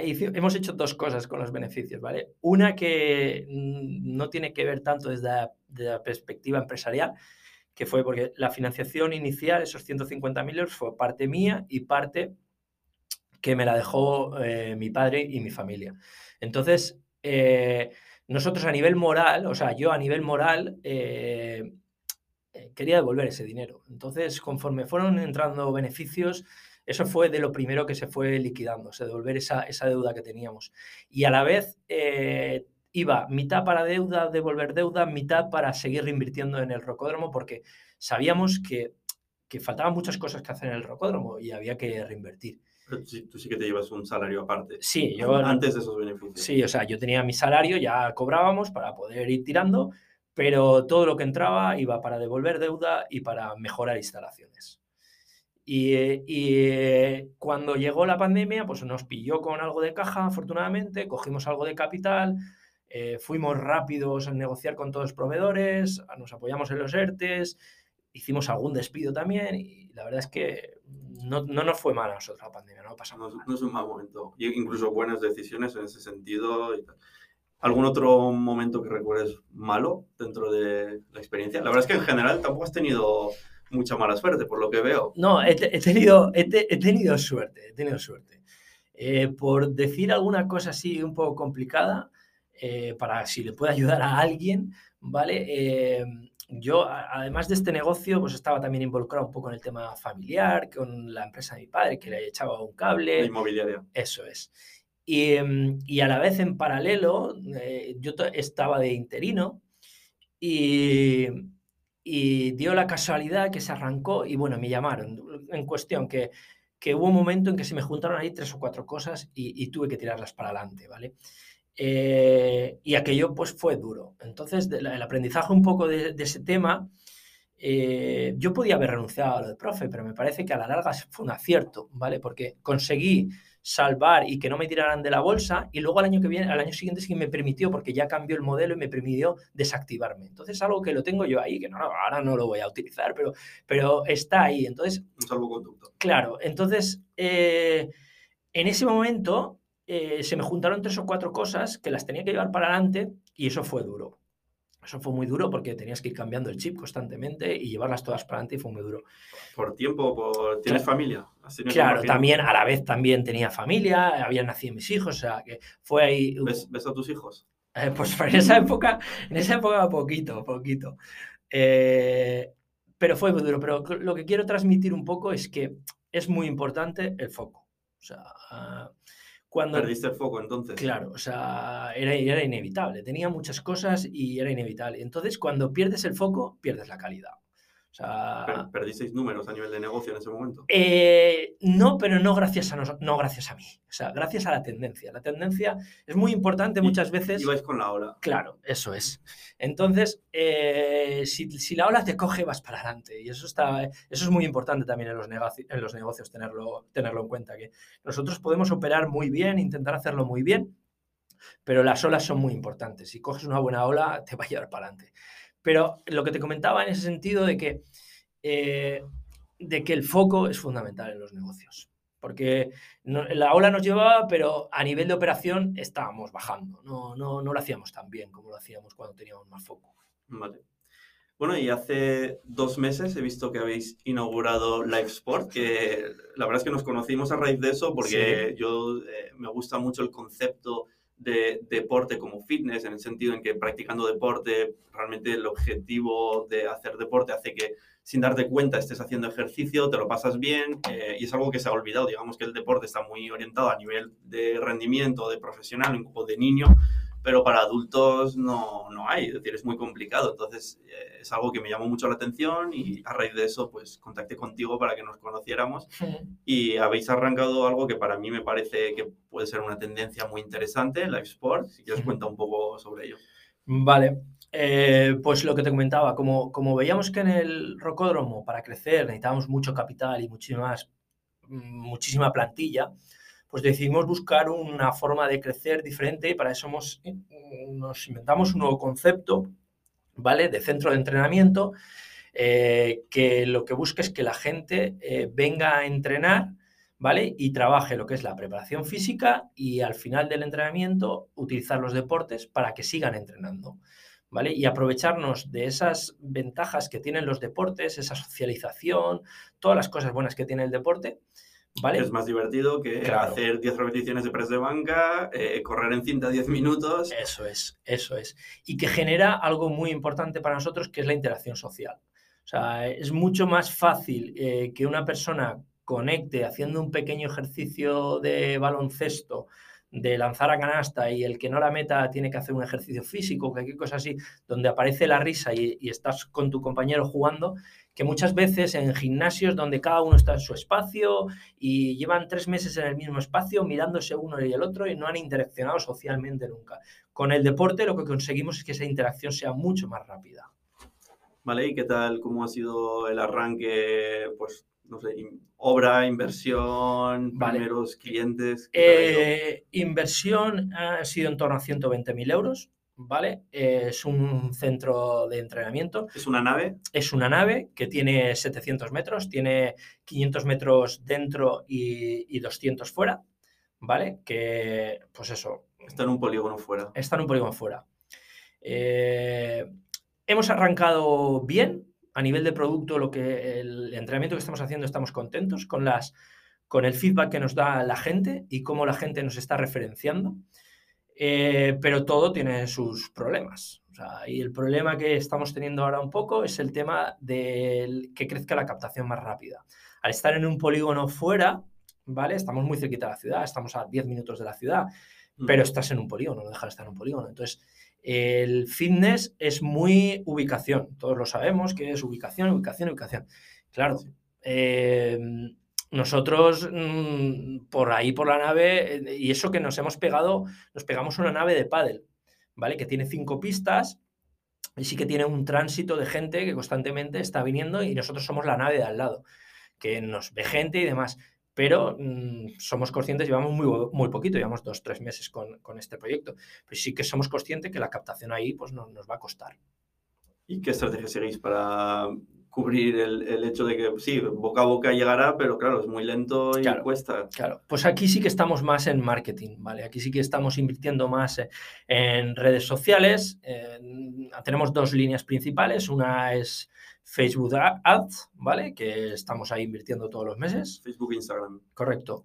hemos hecho dos cosas con los beneficios, ¿vale? Una que no tiene que ver tanto desde la, perspectiva empresarial, que fue porque la financiación inicial, esos 150.000 euros, fue parte mía y parte que me la dejó eh, mi padre y mi familia. Entonces, nosotros a nivel moral, o sea, yo a nivel moral, quería devolver ese dinero. Entonces, conforme fueron entrando beneficios, eso fue de lo primero que se fue liquidando, o sea, devolver esa, esa deuda que teníamos. Y a la vez, eh, iba mitad para deuda, devolver deuda, mitad para seguir reinvirtiendo en el rocódromo, porque sabíamos que, que faltaban muchas cosas que hacer en el rocódromo y había que reinvertir. tú sí que te llevas un salario aparte. Sí, yo... Antes de esos beneficios. Sí, o sea, yo tenía mi salario, ya cobrábamos para poder ir tirando, pero todo lo que entraba iba para devolver deuda y para mejorar instalaciones. Y, y, cuando llegó la pandemia, pues nos pilló con algo de caja, afortunadamente, cogimos algo de capital, eh, fuimos rápidos a negociar con todos los proveedores, nos apoyamos en los ERTES, hicimos algún despido también y la verdad es que no, no nos fue mal a nosotros la pandemia, no pasamos no, no, es un mal momento, incluso buenas decisiones en ese sentido. ¿Algún otro momento que recuerdes malo dentro de la experiencia? La verdad es que en general tampoco has tenido mucha mala suerte, por lo que veo. No, he, tenido, he, tenido suerte, he tenido suerte. Eh, por decir alguna cosa así un poco complicada, eh, para si le puede ayudar a alguien, ¿vale? Eh, yo, además de este negocio, pues estaba también involucrado un poco en el tema familiar, con la empresa de mi padre, que le echaba un cable. La inmobiliaria. Eso es. Y, y a la vez, en paralelo, yo estaba de interino y, y dio la casualidad que se arrancó y bueno, me llamaron en cuestión que, que hubo un momento en que se me juntaron ahí tres o cuatro cosas y, tuve que tirarlas para adelante, ¿vale? Eh, y aquello pues fue duro. Entonces, el aprendizaje un poco de, ese tema, eh, yo podía haber renunciado a lo de profe, pero me parece que a la larga fue un acierto, ¿vale? Porque conseguí salvar y que no me tiraran de la bolsa y luego al año que viene, al año siguiente sí que me permitió porque ya cambió el modelo y me permitió desactivarme. Entonces algo que lo tengo yo ahí, que no, ahora no lo voy a utilizar, pero, pero está ahí. Entonces, un salvoconducto. Claro, entonces eh, en ese momento eh, se me juntaron tres o cuatro cosas que las tenía que llevar para adelante y eso fue duro. Eso fue muy duro porque tenías que ir cambiando el chip constantemente y llevarlas todas para adelante y fue muy duro. ¿Por tiempo? Por... ¿Tienes familia? Claro, también a la vez también tenía familia, habían nacido mis hijos, o sea, que fue ahí... ¿Ves, a tus hijos? Eh, pues [LAUGHS] en esa época, en esa época poquito, poquito. Eh, pero fue muy duro. Pero lo que quiero transmitir un poco es que es muy importante el foco. O sea, cuando, ¿Perdiste el foco entonces? Claro, o sea, era, era inevitable. Tenía muchas cosas y era inevitable. Entonces, cuando pierdes el foco, pierdes la calidad. ¿Perdisteis números a nivel de negocio en ese momento? Eh, no, pero no gracias, a no gracias a mí. O sea, gracias a la tendencia. La tendencia es muy importante muchas veces. Y vais con la ola. Claro, eso es. Entonces, eh, si, si, la ola te coge, vas para adelante. Y eso, está, eso es muy importante también en los, negocios, en los negocios tenerlo, tenerlo en cuenta. Que nosotros podemos operar muy bien, intentar hacerlo muy bien, pero las olas son muy importantes. Si coges una buena ola, te va a llevar para adelante. Pero lo que te comentaba en ese sentido de que, eh, de que el foco es fundamental en los negocios. Porque la ola nos llevaba, pero a nivel de operación estábamos bajando. No, no, no lo hacíamos tan bien como lo hacíamos cuando teníamos más foco. Vale. Bueno, y hace dos meses he visto que habéis inaugurado Live Sport, que la verdad es que nos conocimos a raíz de eso porque yo eh, me gusta mucho el concepto de deporte como fitness, en el sentido en que practicando deporte, realmente el objetivo de hacer deporte hace que sin darte cuenta estés haciendo ejercicio, te lo pasas bien eh, y es algo que se ha olvidado. Digamos que el deporte está muy orientado a nivel de rendimiento, de profesional o de niño, pero para adultos no, no hay, es decir, es muy complicado. Entonces, eh, es algo que me llamó mucho la atención y a raíz de eso, pues contacté contigo para que nos conociéramos y habéis arrancado algo que para mí me parece que puede ser una tendencia muy interesante, Live Sport. Si quieres, cuenta un poco sobre ello. Vale, eh, pues lo que te comentaba, como, como veíamos que en el rocódromo para crecer necesitábamos mucho capital y muchísimas, muchísima plantilla, pues decidimos buscar una forma de crecer diferente y para eso eh, nos inventamos un nuevo concepto, ¿vale? De centro de entrenamiento, eh, que lo que busca es que la gente eh, venga a entrenar, ¿vale? Y trabaje lo que es la preparación física y al final del entrenamiento utilizar los deportes para que sigan entrenando. ¿Vale? Y aprovecharnos de esas ventajas que tienen los deportes, esa socialización, todas las cosas buenas que tiene el deporte, es más divertido que hacer 10 repeticiones de press de banca, eh, correr en cinta 10 minutos. Eso es, eso es. Y que genera algo muy importante para nosotros, que es la interacción social. O sea, es mucho más fácil eh, que una persona conecte haciendo un pequeño ejercicio de baloncesto de lanzar a canasta y el que no la meta tiene que hacer un ejercicio físico, cualquier cosa así, donde aparece la risa y, estás con tu compañero jugando, que muchas veces en gimnasios donde cada uno está en su espacio y llevan tres meses en el mismo espacio mirándose uno y el otro y no han interaccionado socialmente nunca. Con el deporte lo que conseguimos es que esa interacción sea mucho más rápida. Vale, ¿y qué tal? ¿Cómo ha sido el arranque? Pues no sé, obra, inversión, primeros clientes. Eh, inversión ha sido en torno a 120.000 euros, ¿vale? es un centro de entrenamiento. ¿Es una nave? Es una nave que tiene 700 metros, tiene 500 metros dentro y, 200 fuera, ¿vale? Que, pues eso. Está en un polígono fuera. Está en un polígono fuera. Eh, hemos arrancado bien, a nivel de producto, lo que el entrenamiento que estamos haciendo, estamos contentos con, las, con el feedback que nos da la gente y cómo la gente nos está referenciando. Eh, pero todo tiene sus problemas. y el problema que estamos teniendo ahora un poco es el tema de que crezca la captación más rápida. Al estar en un polígono fuera, ¿vale? Estamos muy cerquita de la ciudad, estamos a 10 minutos de la ciudad, pero estás en un polígono, no dejas de estar en un polígono. Entonces, el fitness es muy ubicación, todos lo sabemos que es ubicación, ubicación, ubicación. Claro, eh, nosotros mm, por ahí, por la nave, eh, y eso que nos hemos pegado, nos pegamos una nave de pádel, ¿vale? Que tiene cinco pistas y sí que tiene un tránsito de gente que constantemente está viniendo y nosotros somos la nave de al lado, que nos ve gente y demás pero mm, somos conscientes, llevamos muy, muy poquito, llevamos dos, tres meses con, con, este proyecto, pero sí que somos conscientes que la captación ahí pues, no, nos va a costar. ¿Y qué estrategia seguís para cubrir el, el, hecho de que sí, boca a boca llegará, pero claro, es muy lento y cuesta? Claro, pues aquí sí que estamos más en marketing, ¿vale? Aquí sí que estamos invirtiendo más en redes sociales. tenemos dos líneas principales, una es Facebook Ads, ¿vale? Que estamos ahí invirtiendo todos los meses. Facebook e Instagram. Correcto.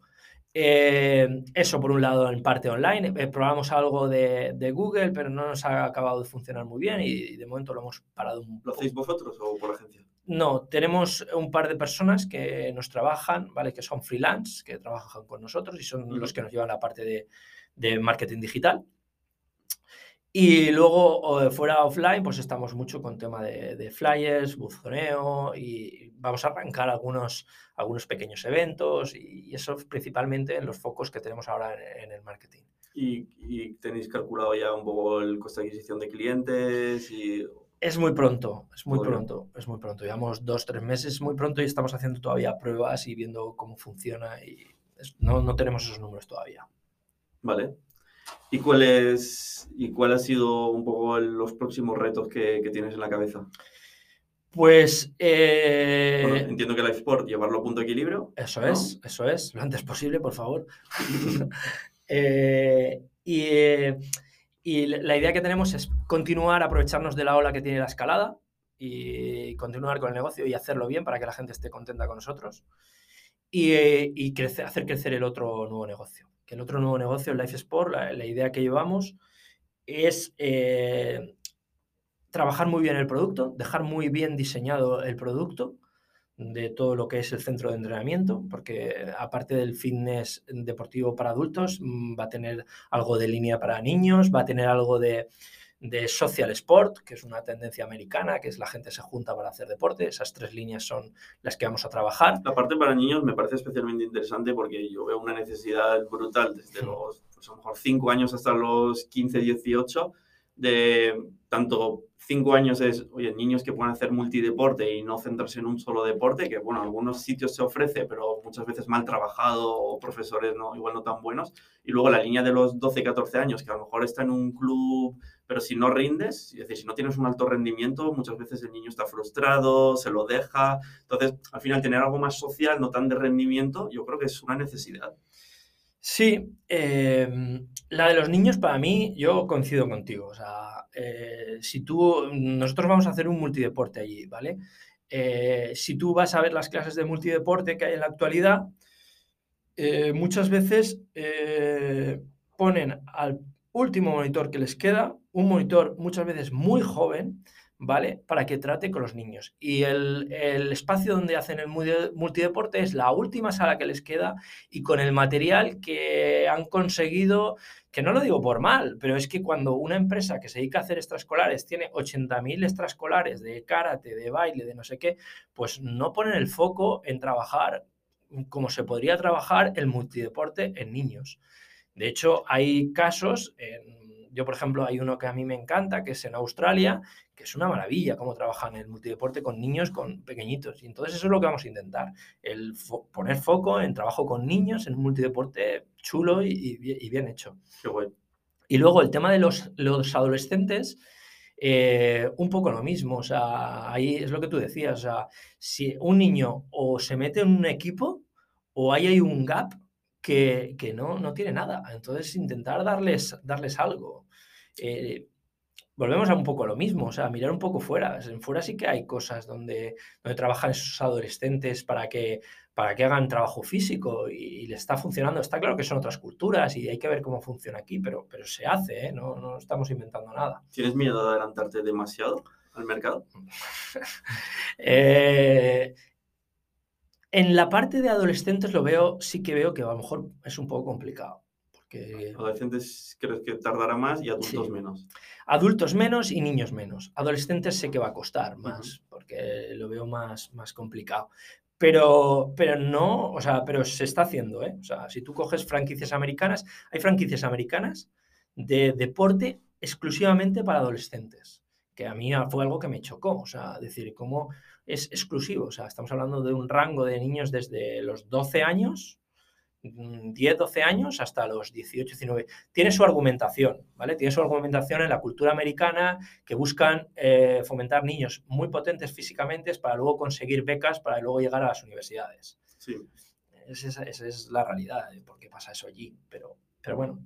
Eh, eso por un lado en parte online. Eh, probamos algo de, Google, pero no nos ha acabado de funcionar muy bien y, de momento lo hemos parado un ¿Lo hacéis vosotros o por agencia? No, tenemos un par de personas que nos trabajan, ¿vale? Que son freelance, que trabajan con nosotros y son los que nos llevan la parte de, de marketing digital. Y luego, fuera offline, pues estamos mucho con tema de, flyers, buzoneo y vamos a arrancar algunos, algunos pequeños eventos y, eso principalmente en los focos que tenemos ahora en, el marketing. ¿Y, tenéis calculado ya un poco el coste de adquisición de clientes? Y... Es muy pronto, es muy pronto, es muy pronto. Llevamos dos, tres meses muy pronto y estamos haciendo todavía pruebas y viendo cómo funciona y no, no tenemos esos números todavía. Vale, ¿Y cuál, es, ¿Y cuál ha sido un poco los próximos retos que, tienes en la cabeza? Pues. Eh... entiendo que la Sport, llevarlo a punto de equilibrio. Eso es, eso es, lo antes posible, por favor. [LAUGHS] [LAUGHS] Eh, y, y, la idea que tenemos es continuar, aprovecharnos de la ola que tiene la escalada y continuar con el negocio y hacerlo bien para que la gente esté contenta con nosotros y, y crecer, hacer crecer el otro nuevo negocio el otro nuevo negocio, el Life Sport, la, idea que llevamos es eh, trabajar muy bien el producto, dejar muy bien diseñado el producto de todo lo que es el centro de entrenamiento, porque aparte del fitness deportivo para adultos, mm, va a tener algo de línea para niños, va a tener algo de, de social sport, que es una tendencia americana, que es la gente se junta para hacer deporte. Esas tres líneas son las que vamos a trabajar. La parte para niños me parece especialmente interesante porque yo veo una necesidad brutal desde los, pues a lo mejor 5 años hasta los 15, 18, de tanto cinco años es, oye, niños que puedan hacer multideporte y no centrarse en un solo deporte, que bueno, en algunos sitios se ofrece, pero muchas veces mal trabajado o profesores no, igual no tan buenos. Y luego la línea de los 12, 14 años, que a lo mejor está en un club, pero si no rindes, es decir, si no tienes un alto rendimiento, muchas veces el niño está frustrado, se lo deja. Entonces, al final, tener algo más social, no tan de rendimiento, yo creo que es una necesidad. Sí, em, la de los niños para mí, yo coincido contigo. O sea, eh, si tú, nosotros vamos a hacer un multideporte allí, ¿vale? Eh, si tú vas a ver las clases de multideporte que hay en la actualidad, eh, muchas veces ponen al último monitor que les queda, un monitor muchas veces muy joven, ¿vale? Para que trate con los niños. Y el, el, espacio donde hacen el multideporte es la última sala que les queda y con el material que han conseguido, que no lo digo por mal, pero es que cuando una empresa que se dedica a hacer extraescolares tiene 80.000 extraescolares de karate, de baile, de no sé qué, pues no ponen el foco en trabajar como se podría trabajar el multideporte en niños. De hecho, hay casos, yo por ejemplo hay uno que a mí me encanta, que es en Australia, que es una maravilla cómo trabajan el multideporte con niños con pequeñitos. Y entonces eso es lo que vamos a intentar, el poner foco en trabajo con niños en un multideporte chulo y, bien hecho. Bueno. Y luego el tema de los, los adolescentes, eh, un poco lo mismo, o sea, ahí es lo que tú decías, o sea, si un niño o se mete en un equipo o ahí hay un gap que, que no, no, tiene nada. Entonces, intentar darles, darles algo. Eh, volvemos a un poco a lo mismo, o sea, mirar un poco fuera. En fuera sí que hay cosas donde, donde trabajan esos adolescentes para que, para que hagan trabajo físico y, les está funcionando. Está claro que son otras culturas y hay que ver cómo funciona aquí, pero, pero se hace, ¿eh? no, no estamos inventando nada. ¿Tienes miedo de adelantarte demasiado al mercado? [LAUGHS] eh, en la parte de adolescentes lo veo, sí que veo que a lo mejor es un poco complicado. Porque... Adolescentes crees que tardará más y adultos menos. Adultos menos y niños menos. Adolescentes sé que va a costar más, porque lo veo más, más complicado. Pero, pero no, o sea, pero se está haciendo, ¿eh? O sea, si tú coges franquicias americanas, hay franquicias americanas de deporte exclusivamente para adolescentes, que a mí fue algo que me chocó, o sea, decir, cómo es exclusivo. O sea, estamos hablando de un rango de niños desde los 12 años, 10, mm, 12 años, hasta los 18, 19. Tiene su argumentación, ¿vale? Tiene su argumentación en la cultura americana que buscan eh, fomentar niños muy potentes físicamente para luego conseguir becas para luego llegar a las universidades. Sí. Esa, es la realidad de por qué pasa eso allí, pero, pero bueno.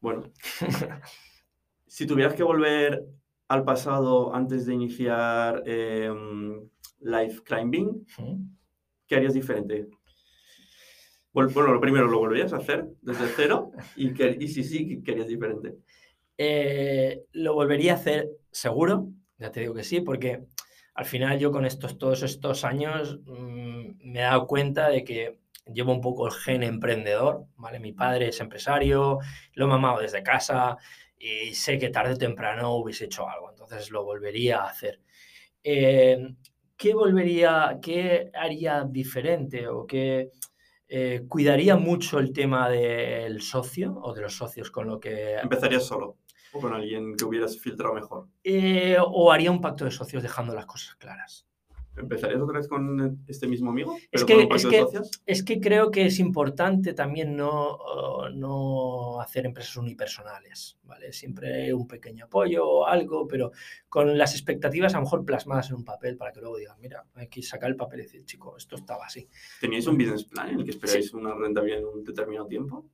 Bueno. [LAUGHS] si tuvieras que volver al pasado antes de iniciar em, life climbing, ¿qué harías diferente? Bueno, lo primero, ¿lo volverías a hacer desde cero? Y, y si sí, ¿qué harías diferente? Eh, lo volvería a hacer seguro, ya te digo que sí, porque al final yo con estos, todos estos años mm, me he dado cuenta de que llevo un poco el gen emprendedor, ¿vale? Mi padre es empresario, lo he mamado desde casa, y sé que tarde o temprano hubiese hecho algo, entonces lo volvería a hacer. Eh, ¿Qué volvería, qué haría diferente o qué eh, cuidaría mucho el tema del socio o de los socios con lo que... ¿Empezarías solo o con alguien que hubieras filtrado mejor? Eh, o haría un pacto de socios dejando las cosas claras. ¿Empezarías otra vez con este mismo amigo? Es que, es, que, es que, creo que es importante también no, no hacer empresas unipersonales, ¿vale? Siempre un pequeño apoyo o algo, pero con las expectativas a lo mejor plasmadas en un papel para que luego digan, mira, hay que sacar el papel y decir, chico, esto estaba así. ¿Teníais un business plan en el que esperáis una rentabilidad en un determinado tiempo?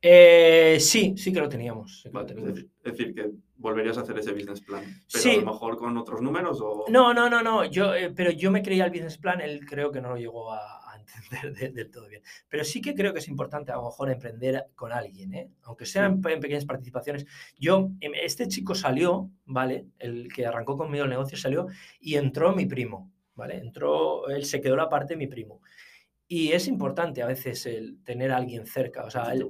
Eh, sí, sí que lo teníamos. Es, decir, que volverías a hacer ese business plan, pero a lo mejor con otros números o... No, no, no, no, yo, eh, pero yo me creía el business plan, él creo que no lo llegó a, entender [LAUGHS] del todo bien. Pero sí que creo que es importante a lo mejor emprender con alguien, ¿eh? aunque sean en, pequeñas participaciones. Yo, em, este chico salió, ¿vale? El que arrancó conmigo el negocio salió y entró mi primo, ¿vale? Entró, él se quedó la parte de mi primo. Y es importante a veces el tener a alguien cerca. O sea, el,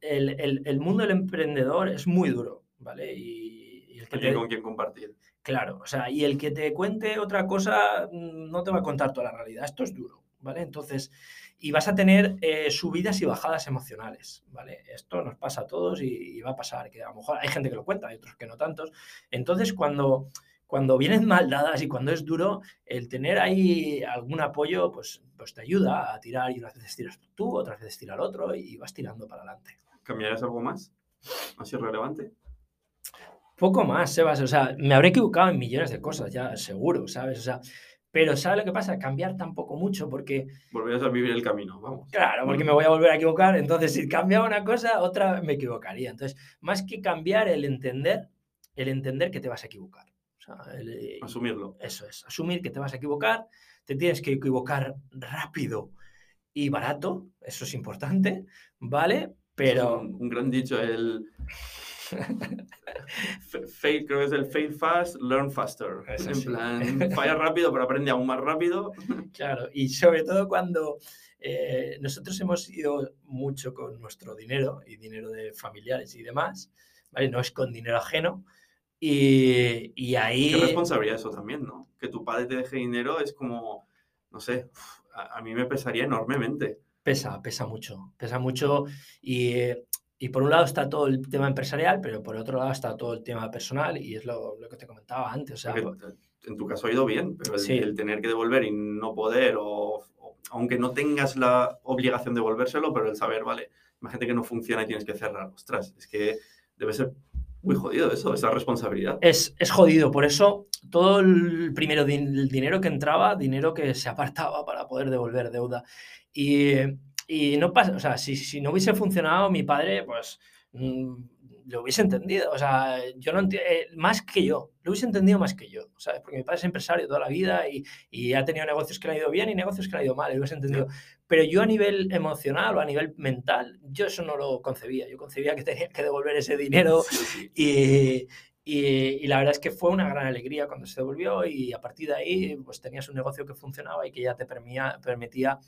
el, el, mundo del emprendedor es muy duro, ¿vale? Y, el que con quien compartir. Claro, o sea, y el que te cuente otra cosa mm, no te va a contar toda la realidad. Esto es duro, ¿vale? Entonces, y vas a tener eh, subidas y bajadas emocionales, ¿vale? Esto nos pasa a todos y, y, va a pasar, que a lo mejor hay gente que lo cuenta, hay otros que no tantos. Entonces, cuando cuando vienen mal dadas y cuando es duro, el tener ahí algún apoyo, pues, pues te ayuda a tirar y unas veces tiras tú, otras veces tira el otro y vas tirando para adelante. ¿Cambiarías algo más? ¿Así relevante? Poco más, Sebas. O sea, me habré equivocado en millones de cosas, ya seguro, ¿sabes? O sea, pero ¿sabes lo que pasa? Cambiar tampoco mucho porque... Volverías a vivir el camino, vamos. Claro, porque me voy a volver a equivocar. Entonces, si cambiaba una cosa, otra me equivocaría. Entonces, más que cambiar, el entender, el entender que te vas a equivocar. Eh, Asumirlo. Eso es, asumir que te vas a equivocar, te tienes que equivocar rápido y barato, eso es importante, ¿vale? Pero... un, gran dicho, el... [LAUGHS] fail, creo que es el fail fast, learn faster. en plan, [LAUGHS] falla rápido, pero aprende aún más rápido. Claro, y sobre todo cuando eh, nosotros hemos ido mucho con nuestro dinero y dinero de familiares y demás, ¿vale? No es con dinero ajeno. Y, y ahí... Qué responsabilidad eso también, ¿no? Que tu padre te deje dinero es como, no sé, a, mí me pesaría enormemente. Pesa, pesa mucho, pesa mucho y, y, por un lado está todo el tema empresarial, pero por otro lado está todo el tema personal y es lo, lo que te comentaba antes. O sea, en tu caso ha ido bien, pero el, tener que devolver y no poder o aunque no tengas la obligación de devolvérselo, pero el saber, vale, imagínate que no funciona y tienes que cerrar. Ostras, es que debe ser muy jodido eso, esa responsabilidad. Es, es jodido, por eso todo el primero el dinero que entraba, dinero que se apartaba para poder devolver deuda. Y, y no pasa, o sea, si, si, no hubiese funcionado, mi padre, pues mm, lo hubiese entendido. O sea, yo no entiendo, eh, más que yo, lo hubiese entendido más que yo, ¿sabes? Porque mi padre es empresario toda la vida y, y, ha tenido negocios que le han ido bien y negocios que le han ido mal, lo hubiese entendido. Pero yo a nivel emocional o a nivel mental, yo eso no lo concebía. Yo concebía que tenía que devolver ese dinero y, y, y, la verdad es que fue una gran alegría cuando se devolvió y a partir de ahí pues tenías un negocio que funcionaba y que ya te permitía, permitía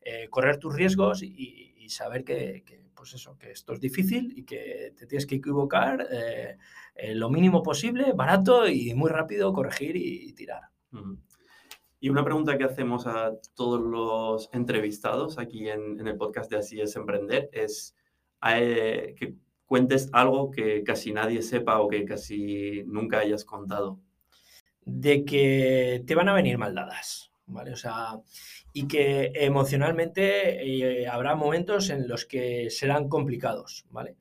eh, correr tus riesgos y, y saber que, que pues eso, que esto es difícil y que te tienes que equivocar eh, eh, lo mínimo posible, barato y muy rápido corregir y, tirar. Y una pregunta que hacemos a todos los entrevistados aquí en, el podcast de Así es Emprender es eh, que cuentes algo que casi nadie sepa o que casi nunca hayas contado. De que te van a venir maldadas, ¿vale? O sea, y que emocionalmente eh, habrá momentos en los que serán complicados, ¿vale?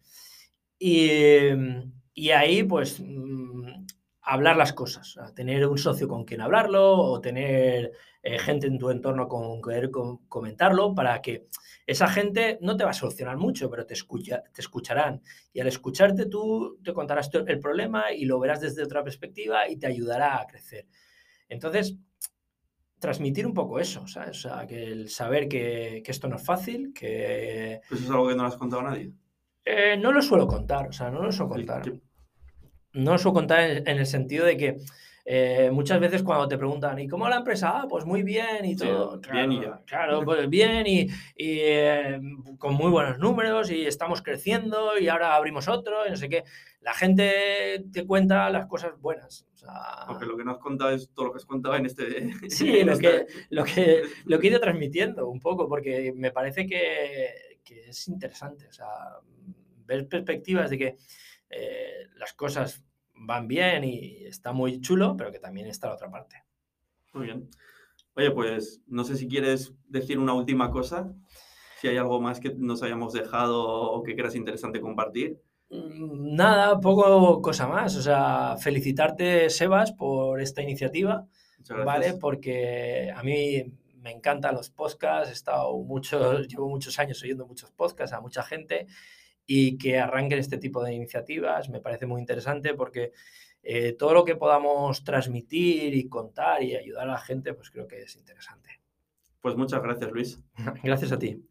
Y, ahí, pues, mm, hablar las cosas, tener un socio con quien hablarlo o tener eh, gente en tu entorno con quien comentarlo para que esa gente no te va a solucionar mucho, pero te, escucha, te escucharán. Y al escucharte tú te contarás el problema y lo verás desde otra perspectiva y te ayudará a crecer. Entonces, transmitir un poco eso, ¿sabes? O sea, que el saber que, que esto no es fácil, que... ¿Eso es algo que no le has contado a nadie? Eh, no lo suelo contar, o sea, no lo suelo contar. No lo suelo contar en, el sentido de que eh, muchas veces cuando te preguntan, ¿y cómo la empresa? Ah, pues muy bien y todo. bien y ya. Claro, pues bien y, y eh, con muy buenos números y estamos creciendo y ahora abrimos otro y no sé qué. La gente te cuenta las cosas buenas. Aunque lo que no has contado es todo lo que has contado en este... [LAUGHS] Sí, lo, que, lo, que, lo que he ido transmitiendo un poco, porque me parece que, que es interesante. O sea, ver perspectivas de que eh, las cosas van bien y está muy chulo, pero que también está la otra parte. Muy bien. Oye, pues no sé si quieres decir una última cosa, si hay algo más que nos hayamos dejado o que creas interesante compartir. Mm, nada, poco cosa más. O sea, felicitarte, Sebas, por esta iniciativa, ¿vale? Porque a mí me encantan los podcasts, he estado muchos, [LAUGHS] llevo muchos años oyendo muchos podcasts a mucha gente y que arranquen este tipo de iniciativas me parece muy interesante porque eh, todo lo que podamos transmitir y contar y ayudar a la gente, pues creo que es interesante. Pues muchas gracias, Luis. [LAUGHS] gracias a ti.